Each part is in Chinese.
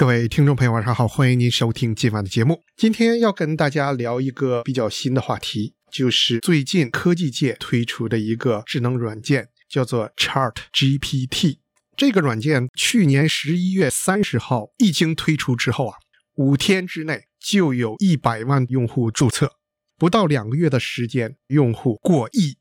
各位听众朋友，晚上好，欢迎您收听今晚的节目。今天要跟大家聊一个比较新的话题，就是最近科技界推出的一个智能软件，叫做 Chat GPT。这个软件去年十一月三十号一经推出之后啊，五天之内就有一百万用户注册，不到两个月的时间，用户过亿，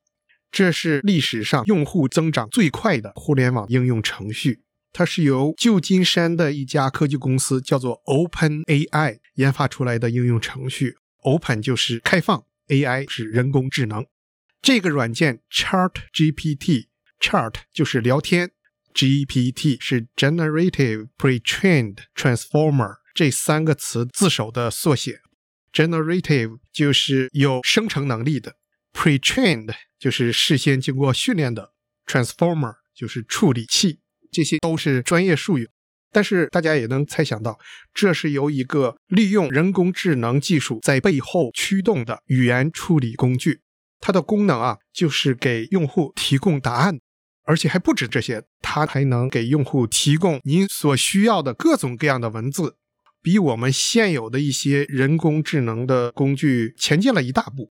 这是历史上用户增长最快的互联网应用程序。它是由旧金山的一家科技公司叫做 Open AI 研发出来的应用程序。Open 就是开放，AI 是人工智能。这个软件 Chart GPT，Chart 就是聊天，GPT 是 Generative Pre-trained Transformer 这三个词字首的缩写。Generative 就是有生成能力的，Pre-trained 就是事先经过训练的，Transformer 就是处理器。这些都是专业术语，但是大家也能猜想到，这是由一个利用人工智能技术在背后驱动的语言处理工具。它的功能啊，就是给用户提供答案，而且还不止这些，它还能给用户提供您所需要的各种各样的文字，比我们现有的一些人工智能的工具前进了一大步。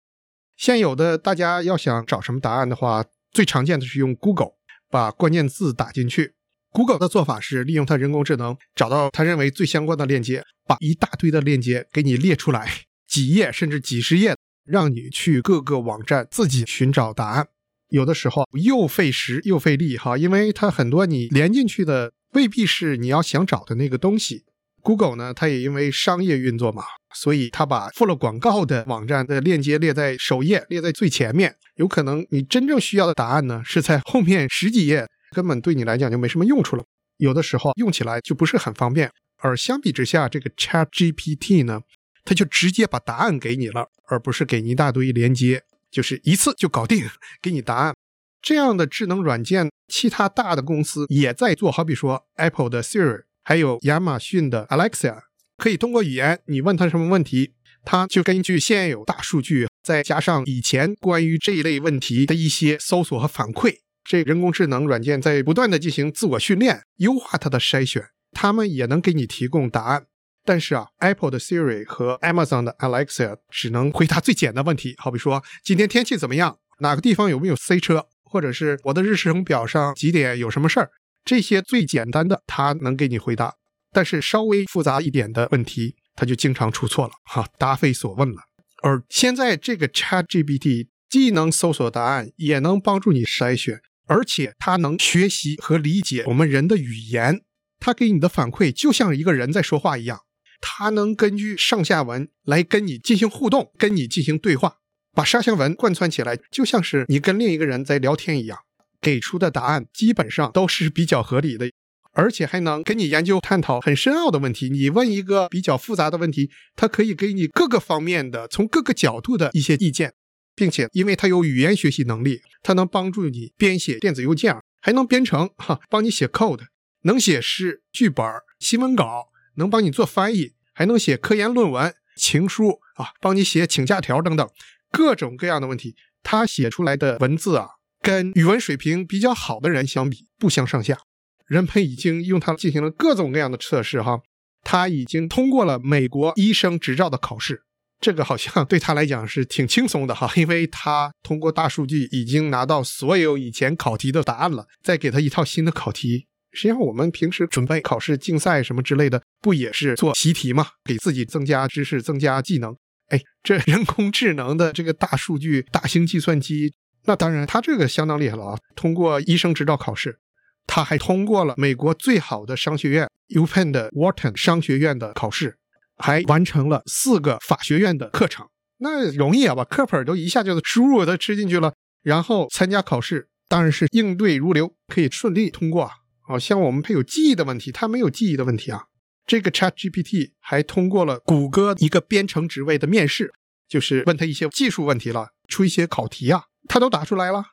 现有的大家要想找什么答案的话，最常见的是用 Google，把关键字打进去。Google 的做法是利用它人工智能找到他认为最相关的链接，把一大堆的链接给你列出来，几页甚至几十页，让你去各个网站自己寻找答案。有的时候又费时又费力哈，因为它很多你连进去的未必是你要想找的那个东西。Google 呢，它也因为商业运作嘛，所以它把付了广告的网站的链接列在首页，列在最前面。有可能你真正需要的答案呢，是在后面十几页。根本对你来讲就没什么用处了，有的时候用起来就不是很方便。而相比之下，这个 Chat GPT 呢，它就直接把答案给你了，而不是给你一大堆连接，就是一次就搞定，给你答案。这样的智能软件，其他大的公司也在做，好比说 Apple 的 Siri，还有亚马逊的 Alexa，可以通过语言，你问他什么问题，它就根据现有大数据，再加上以前关于这一类问题的一些搜索和反馈。这人工智能软件在不断的进行自我训练，优化它的筛选，他们也能给你提供答案。但是啊，Apple 的 Siri 和 Amazon 的 Alexa 只能回答最简单问题，好比说今天天气怎么样，哪个地方有没有塞车，或者是我的日程表上几点有什么事儿，这些最简单的它能给你回答。但是稍微复杂一点的问题，它就经常出错了，哈，答非所问了。而现在这个 ChatGPT 既能搜索答案，也能帮助你筛选。而且它能学习和理解我们人的语言，它给你的反馈就像一个人在说话一样，它能根据上下文来跟你进行互动，跟你进行对话，把上下文贯穿起来，就像是你跟另一个人在聊天一样，给出的答案基本上都是比较合理的，而且还能跟你研究探讨很深奥的问题。你问一个比较复杂的问题，它可以给你各个方面的、从各个角度的一些意见。并且，因为它有语言学习能力，它能帮助你编写电子邮件，还能编程，哈，帮你写 code，能写诗、剧本、新闻稿，能帮你做翻译，还能写科研论文、情书啊，帮你写请假条等等，各种各样的问题，它写出来的文字啊，跟语文水平比较好的人相比不相上下。人们已经用它进行了各种各样的测试，哈，它已经通过了美国医生执照的考试。这个好像对他来讲是挺轻松的哈，因为他通过大数据已经拿到所有以前考题的答案了，再给他一套新的考题。实际上，我们平时准备考试、竞赛什么之类的，不也是做习题吗？给自己增加知识、增加技能。哎，这人工智能的这个大数据、大型计算机，那当然他这个相当厉害了啊！通过医生执照考试，他还通过了美国最好的商学院 UPenn 的 Wharton 商学院的考试。还完成了四个法学院的课程，那容易啊，把课本都一下就输入都吃进去了，然后参加考试，当然是应对如流，可以顺利通过啊。好像我们配有记忆的问题，他没有记忆的问题啊。这个 Chat GPT 还通过了谷歌一个编程职位的面试，就是问他一些技术问题了，出一些考题啊，他都答出来了。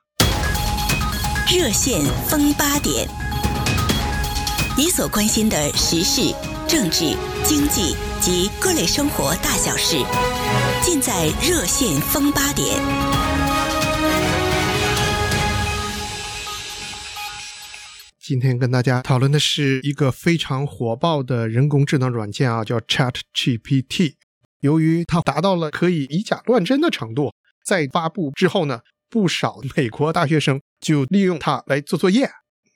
热线风八点，你所关心的时事、政治、经济。及各类生活大小事，尽在热线风八点。今天跟大家讨论的是一个非常火爆的人工智能软件啊，叫 Chat GPT。由于它达到了可以以假乱真的程度，在发布之后呢，不少美国大学生就利用它来做作业。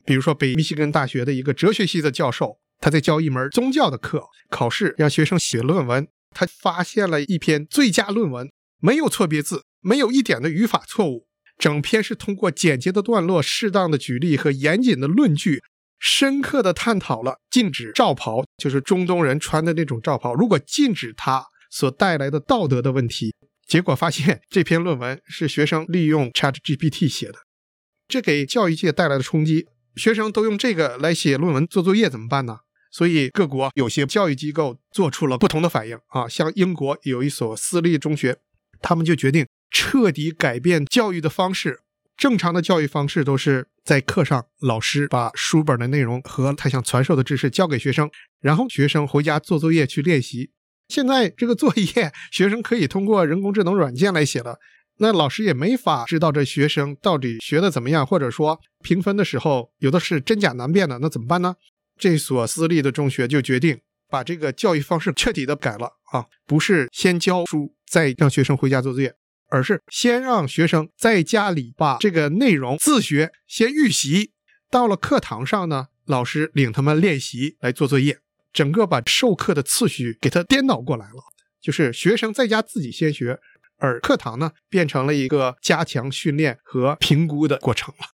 比如说，北密西根大学的一个哲学系的教授，他在教一门宗教的课，考试让学生写论文，他发现了一篇最佳论文，没有错别字，没有一点的语法错误。整篇是通过简洁的段落、适当的举例和严谨的论据，深刻的探讨了禁止罩袍，就是中东人穿的那种罩袍，如果禁止它所带来的道德的问题。结果发现这篇论文是学生利用 ChatGPT 写的，这给教育界带来了冲击。学生都用这个来写论文、做作业怎么办呢？所以各国有些教育机构做出了不同的反应啊，像英国有一所私立中学，他们就决定。彻底改变教育的方式。正常的教育方式都是在课上，老师把书本的内容和他想传授的知识教给学生，然后学生回家做作业去练习。现在这个作业，学生可以通过人工智能软件来写了，那老师也没法知道这学生到底学的怎么样，或者说评分的时候有的是真假难辨的，那怎么办呢？这所私立的中学就决定把这个教育方式彻底的改了啊，不是先教书再让学生回家做作业。而是先让学生在家里把这个内容自学先预习，到了课堂上呢，老师领他们练习来做作业，整个把授课的次序给他颠倒过来了，就是学生在家自己先学，而课堂呢变成了一个加强训练和评估的过程了。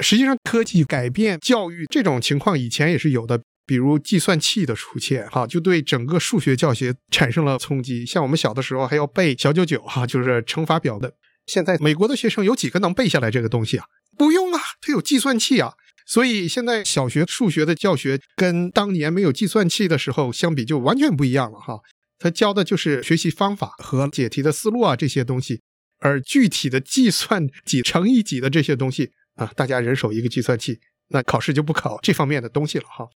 实际上，科技改变教育这种情况以前也是有的。比如计算器的出现，哈，就对整个数学教学产生了冲击。像我们小的时候还要背小九九，哈，就是乘法表的。现在美国的学生有几个能背下来这个东西啊？不用啊，他有计算器啊。所以现在小学数学的教学跟当年没有计算器的时候相比就完全不一样了，哈。他教的就是学习方法和解题的思路啊这些东西，而具体的计算几乘以几的这些东西啊，大家人手一个计算器，那考试就不考这方面的东西了，哈。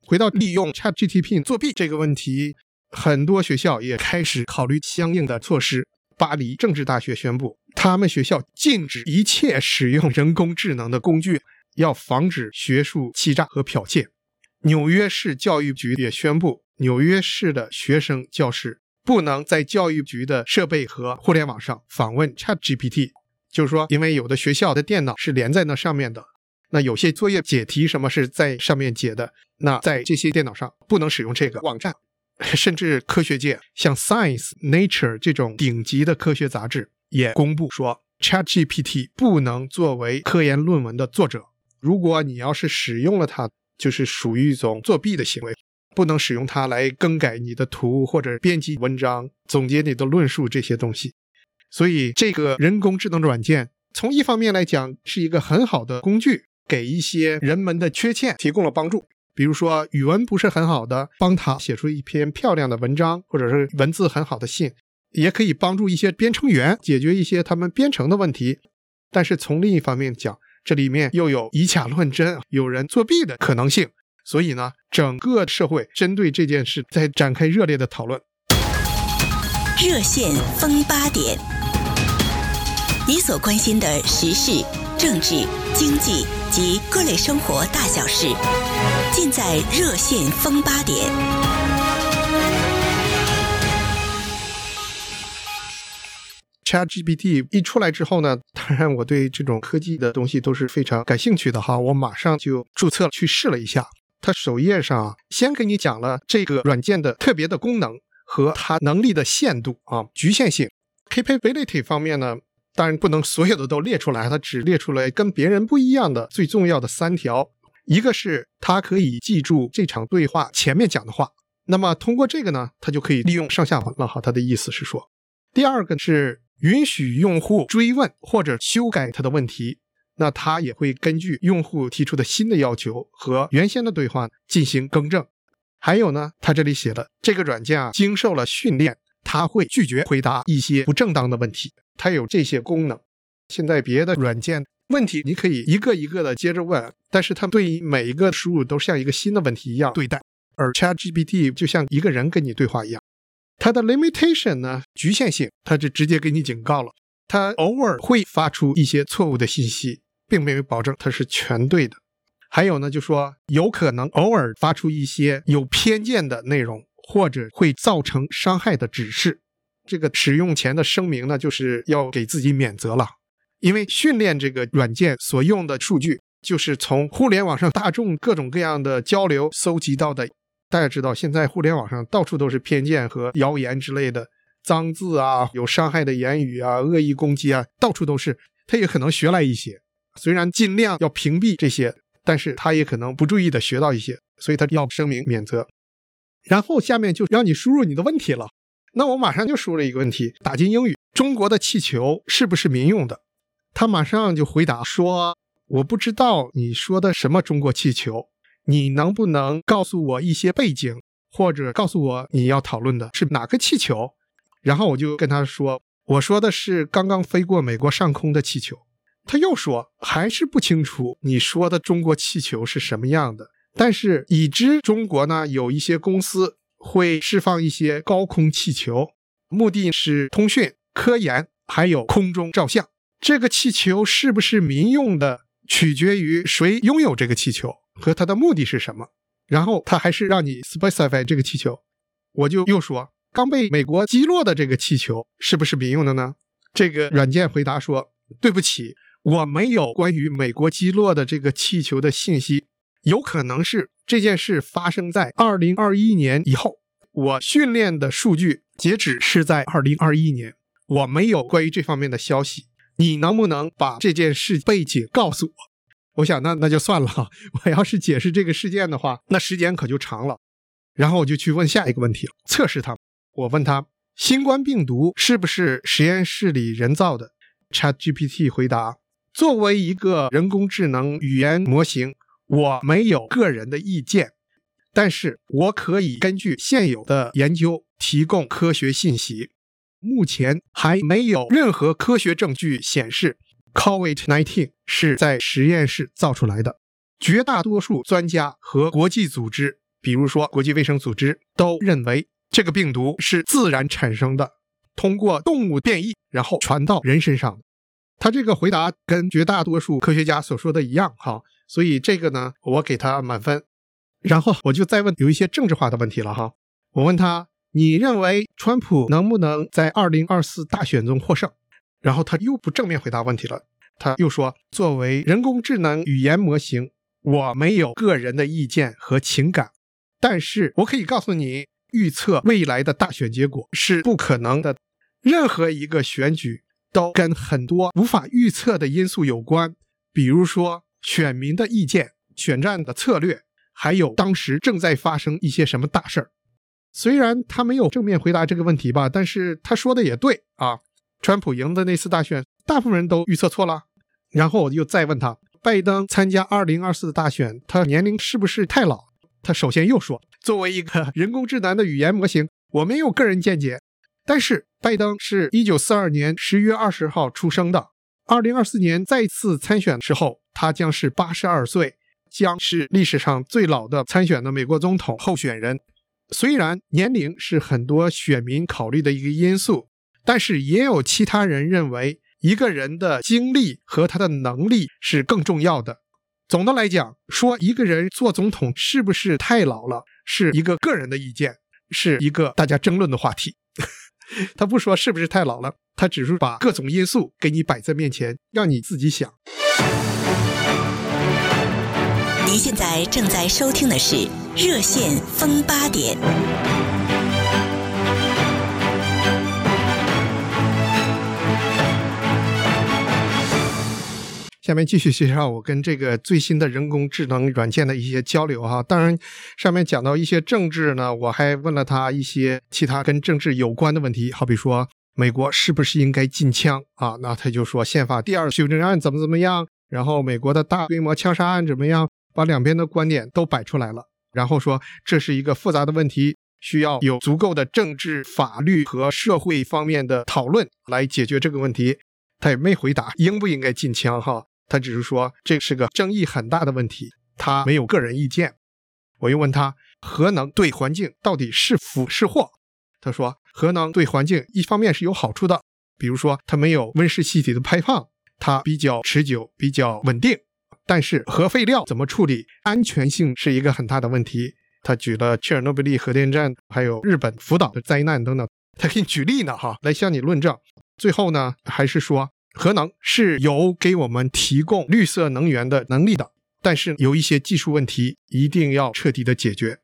回到利用 ChatGPT 作弊这个问题，很多学校也开始考虑相应的措施。巴黎政治大学宣布，他们学校禁止一切使用人工智能的工具，要防止学术欺诈和剽窃。纽约市教育局也宣布，纽约市的学生教师不能在教育局的设备和互联网上访问 ChatGPT，就是说，因为有的学校的电脑是连在那上面的。那有些作业解题什么是在上面解的，那在这些电脑上不能使用这个网站，甚至科学界像 Science、Nature 这种顶级的科学杂志也公布说，ChatGPT 不能作为科研论文的作者。如果你要是使用了它，就是属于一种作弊的行为，不能使用它来更改你的图或者编辑文章、总结你的论述这些东西。所以，这个人工智能软件从一方面来讲是一个很好的工具。给一些人们的缺陷提供了帮助，比如说语文不是很好的，帮他写出一篇漂亮的文章，或者是文字很好的信，也可以帮助一些编程员解决一些他们编程的问题。但是从另一方面讲，这里面又有以假乱真、有人作弊的可能性。所以呢，整个社会针对这件事在展开热烈的讨论。热线风八点，你所关心的时事、政治、经济。及各类生活大小事，尽在热线风八点。ChatGPT 一出来之后呢，当然我对这种科技的东西都是非常感兴趣的哈，我马上就注册去试了一下。它首页上先给你讲了这个软件的特别的功能和它能力的限度啊局限性。Capability 方面呢？当然不能所有的都列出来，他只列出来跟别人不一样的最重要的三条。一个是他可以记住这场对话前面讲的话，那么通过这个呢，他就可以利用上下文了哈。他的意思是说，第二个是允许用户追问或者修改他的问题，那他也会根据用户提出的新的要求和原先的对话进行更正。还有呢，他这里写了这个软件啊，经受了训练。他会拒绝回答一些不正当的问题，它有这些功能。现在别的软件问题你可以一个一个的接着问，但是它对于每一个输入都像一个新的问题一样对待，而 ChatGPT 就像一个人跟你对话一样。它的 limitation 呢，局限性，它就直接给你警告了。它偶尔会发出一些错误的信息，并没有保证它是全对的。还有呢，就说有可能偶尔发出一些有偏见的内容，或者会造成伤害的指示。这个使用前的声明呢，就是要给自己免责了，因为训练这个软件所用的数据，就是从互联网上大众各种各样的交流搜集到的。大家知道，现在互联网上到处都是偏见和谣言之类的脏字啊，有伤害的言语啊，恶意攻击啊，到处都是。他也可能学来一些，虽然尽量要屏蔽这些。但是他也可能不注意的学到一些，所以他要声明免责。然后下面就让你输入你的问题了。那我马上就输了一个问题，打进英语：中国的气球是不是民用的？他马上就回答说：“我不知道你说的什么中国气球，你能不能告诉我一些背景，或者告诉我你要讨论的是哪个气球？”然后我就跟他说：“我说的是刚刚飞过美国上空的气球。”他又说，还是不清楚你说的中国气球是什么样的。但是已知中国呢有一些公司会释放一些高空气球，目的是通讯、科研，还有空中照相。这个气球是不是民用的，取决于谁拥有这个气球和它的目的是什么。然后他还是让你 specify 这个气球。我就又说，刚被美国击落的这个气球是不是民用的呢？这个软件回答说，对不起。我没有关于美国击落的这个气球的信息，有可能是这件事发生在二零二一年以后。我训练的数据截止是在二零二一年，我没有关于这方面的消息。你能不能把这件事背景告诉我？我想那那就算了。我要是解释这个事件的话，那时间可就长了。然后我就去问下一个问题了，测试他。我问他，新冠病毒是不是实验室里人造的？ChatGPT 回答。作为一个人工智能语言模型，我没有个人的意见，但是我可以根据现有的研究提供科学信息。目前还没有任何科学证据显示 COVID-19 是在实验室造出来的。绝大多数专家和国际组织，比如说国际卫生组织，都认为这个病毒是自然产生的，通过动物变异然后传到人身上的。他这个回答跟绝大多数科学家所说的一样，哈，所以这个呢，我给他满分。然后我就再问有一些政治化的问题了，哈，我问他，你认为川普能不能在二零二四大选中获胜？然后他又不正面回答问题了，他又说，作为人工智能语言模型，我没有个人的意见和情感，但是我可以告诉你，预测未来的大选结果是不可能的，任何一个选举。都跟很多无法预测的因素有关，比如说选民的意见、选战的策略，还有当时正在发生一些什么大事儿。虽然他没有正面回答这个问题吧，但是他说的也对啊。川普赢的那次大选，大部分人都预测错了。然后我又再问他，拜登参加2024的大选，他年龄是不是太老？他首先又说，作为一个 人工智能的语言模型，我没有个人见解。但是拜登是一九四二年十月二十号出生的，二零二四年再次参选的时候，他将是八十二岁，将是历史上最老的参选的美国总统候选人。虽然年龄是很多选民考虑的一个因素，但是也有其他人认为，一个人的经历和他的能力是更重要的。总的来讲，说一个人做总统是不是太老了，是一个个人的意见，是一个大家争论的话题。他不说是不是太老了，他只是把各种因素给你摆在面前，让你自己想。您现在正在收听的是《热线风八点》。下面继续介绍我跟这个最新的人工智能软件的一些交流哈。当然，上面讲到一些政治呢，我还问了他一些其他跟政治有关的问题，好比说美国是不是应该禁枪啊？那他就说宪法第二修正案怎么怎么样，然后美国的大规模枪杀案怎么样，把两边的观点都摆出来了，然后说这是一个复杂的问题，需要有足够的政治、法律和社会方面的讨论来解决这个问题。他也没回答应不应该禁枪哈。他只是说这是个争议很大的问题，他没有个人意见。我又问他核能对环境到底是福是祸？他说核能对环境一方面是有好处的，比如说它没有温室气体的排放，它比较持久、比较稳定。但是核废料怎么处理，安全性是一个很大的问题。他举了切尔诺贝利核电站，还有日本福岛的灾难等等，他给你举例呢，哈，来向你论证。最后呢，还是说核能是有给我们提供绿色能源的能力的，但是有一些技术问题一定要彻底的解决。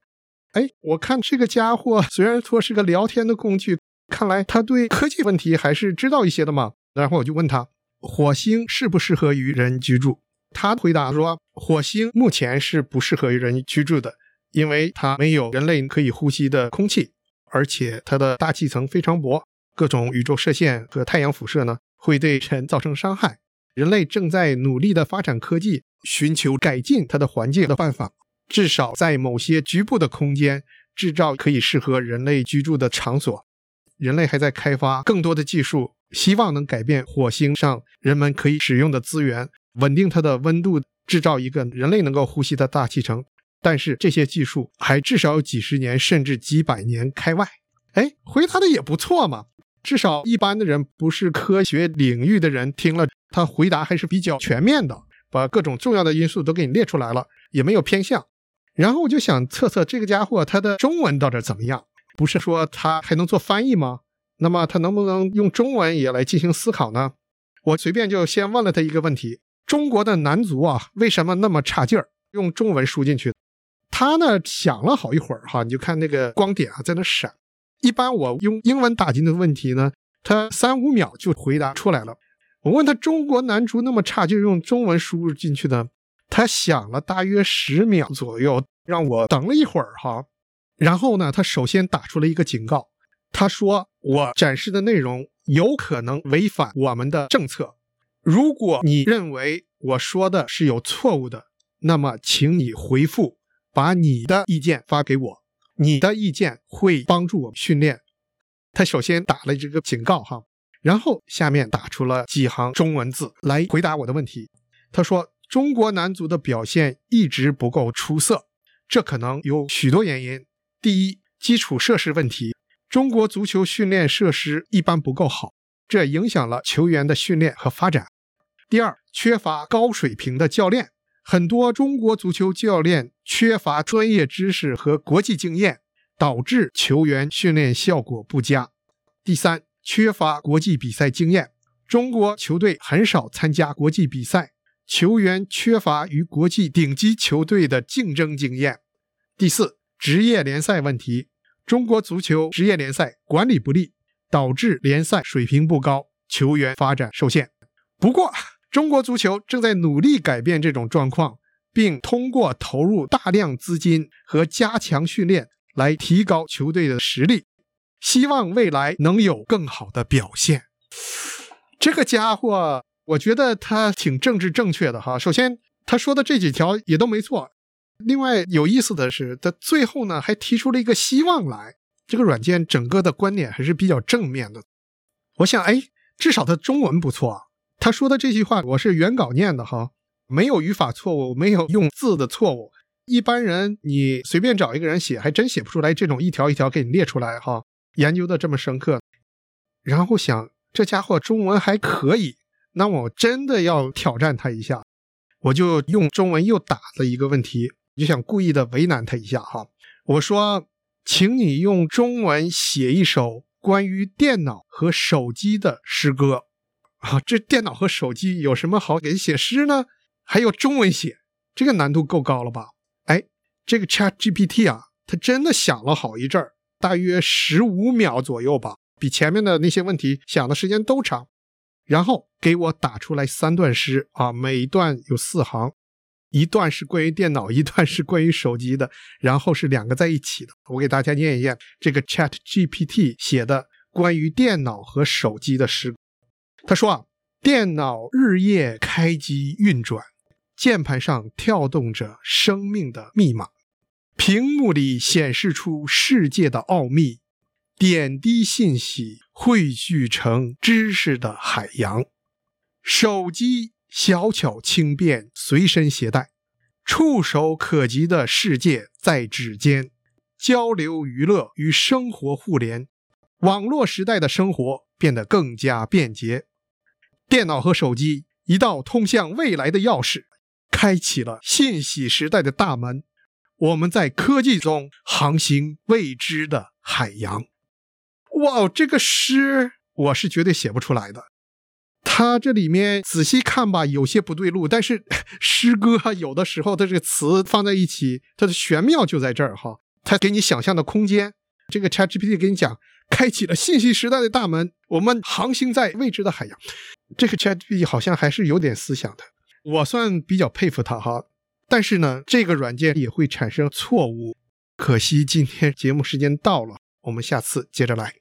哎，我看这个家伙虽然说是个聊天的工具，看来他对科技问题还是知道一些的嘛。然后我就问他，火星适不适合于人居住？他回答说，火星目前是不适合于人居住的。因为它没有人类可以呼吸的空气，而且它的大气层非常薄，各种宇宙射线和太阳辐射呢会对人造成伤害。人类正在努力的发展科技，寻求改进它的环境的办法，至少在某些局部的空间制造可以适合人类居住的场所。人类还在开发更多的技术，希望能改变火星上人们可以使用的资源，稳定它的温度，制造一个人类能够呼吸的大气层。但是这些技术还至少有几十年甚至几百年开外。哎，回答的也不错嘛，至少一般的人不是科学领域的人听了他回答还是比较全面的，把各种重要的因素都给你列出来了，也没有偏向。然后我就想测测这个家伙他的中文到底怎么样？不是说他还能做翻译吗？那么他能不能用中文也来进行思考呢？我随便就先问了他一个问题：中国的男足啊，为什么那么差劲儿？用中文输进去。他呢想了好一会儿哈，你就看那个光点啊在那闪。一般我用英文打进的问题呢，他三五秒就回答出来了。我问他中国男足那么差，就用中文输入进去的。他想了大约十秒左右，让我等了一会儿哈。然后呢，他首先打出了一个警告，他说我展示的内容有可能违反我们的政策。如果你认为我说的是有错误的，那么请你回复。把你的意见发给我，你的意见会帮助我们训练。他首先打了这个警告哈，然后下面打出了几行中文字来回答我的问题。他说：“中国男足的表现一直不够出色，这可能有许多原因。第一，基础设施问题，中国足球训练设施一般不够好，这影响了球员的训练和发展。第二，缺乏高水平的教练。”很多中国足球教练缺乏专业知识和国际经验，导致球员训练效果不佳。第三，缺乏国际比赛经验，中国球队很少参加国际比赛，球员缺乏与国际顶级球队的竞争经验。第四，职业联赛问题，中国足球职业联赛管理不力，导致联赛水平不高，球员发展受限。不过，中国足球正在努力改变这种状况，并通过投入大量资金和加强训练来提高球队的实力，希望未来能有更好的表现。这个家伙，我觉得他挺政治正确的哈。首先，他说的这几条也都没错。另外，有意思的是，他最后呢还提出了一个希望来。这个软件整个的观点还是比较正面的。我想，哎，至少他中文不错啊。他说的这句话，我是原稿念的哈，没有语法错误，没有用字的错误。一般人你随便找一个人写，还真写不出来这种一条一条给你列出来哈，研究的这么深刻。然后想这家伙中文还可以，那我真的要挑战他一下，我就用中文又打了一个问题，就想故意的为难他一下哈。我说，请你用中文写一首关于电脑和手机的诗歌。啊，这电脑和手机有什么好给写诗呢？还有中文写，这个难度够高了吧？哎，这个 Chat GPT 啊，它真的想了好一阵儿，大约十五秒左右吧，比前面的那些问题想的时间都长。然后给我打出来三段诗啊，每一段有四行，一段是关于电脑，一段是关于手机的，然后是两个在一起的。我给大家念一念这个 Chat GPT 写的关于电脑和手机的诗。他说啊，电脑日夜开机运转，键盘上跳动着生命的密码，屏幕里显示出世界的奥秘，点滴信息汇聚成知识的海洋。手机小巧轻便，随身携带，触手可及的世界在指尖，交流娱乐与生活互联，网络时代的生活变得更加便捷。电脑和手机，一道通向未来的钥匙，开启了信息时代的大门。我们在科技中航行未知的海洋。哇，这个诗我是绝对写不出来的。它这里面仔细看吧，有些不对路，但是诗歌有的时候它这个词放在一起，它的玄妙就在这儿哈。它给你想象的空间。这个 ChatGPT 给你讲，开启了信息时代的大门，我们航行在未知的海洋。这个 ChatGPT 好像还是有点思想的，我算比较佩服他哈。但是呢，这个软件也会产生错误。可惜今天节目时间到了，我们下次接着来。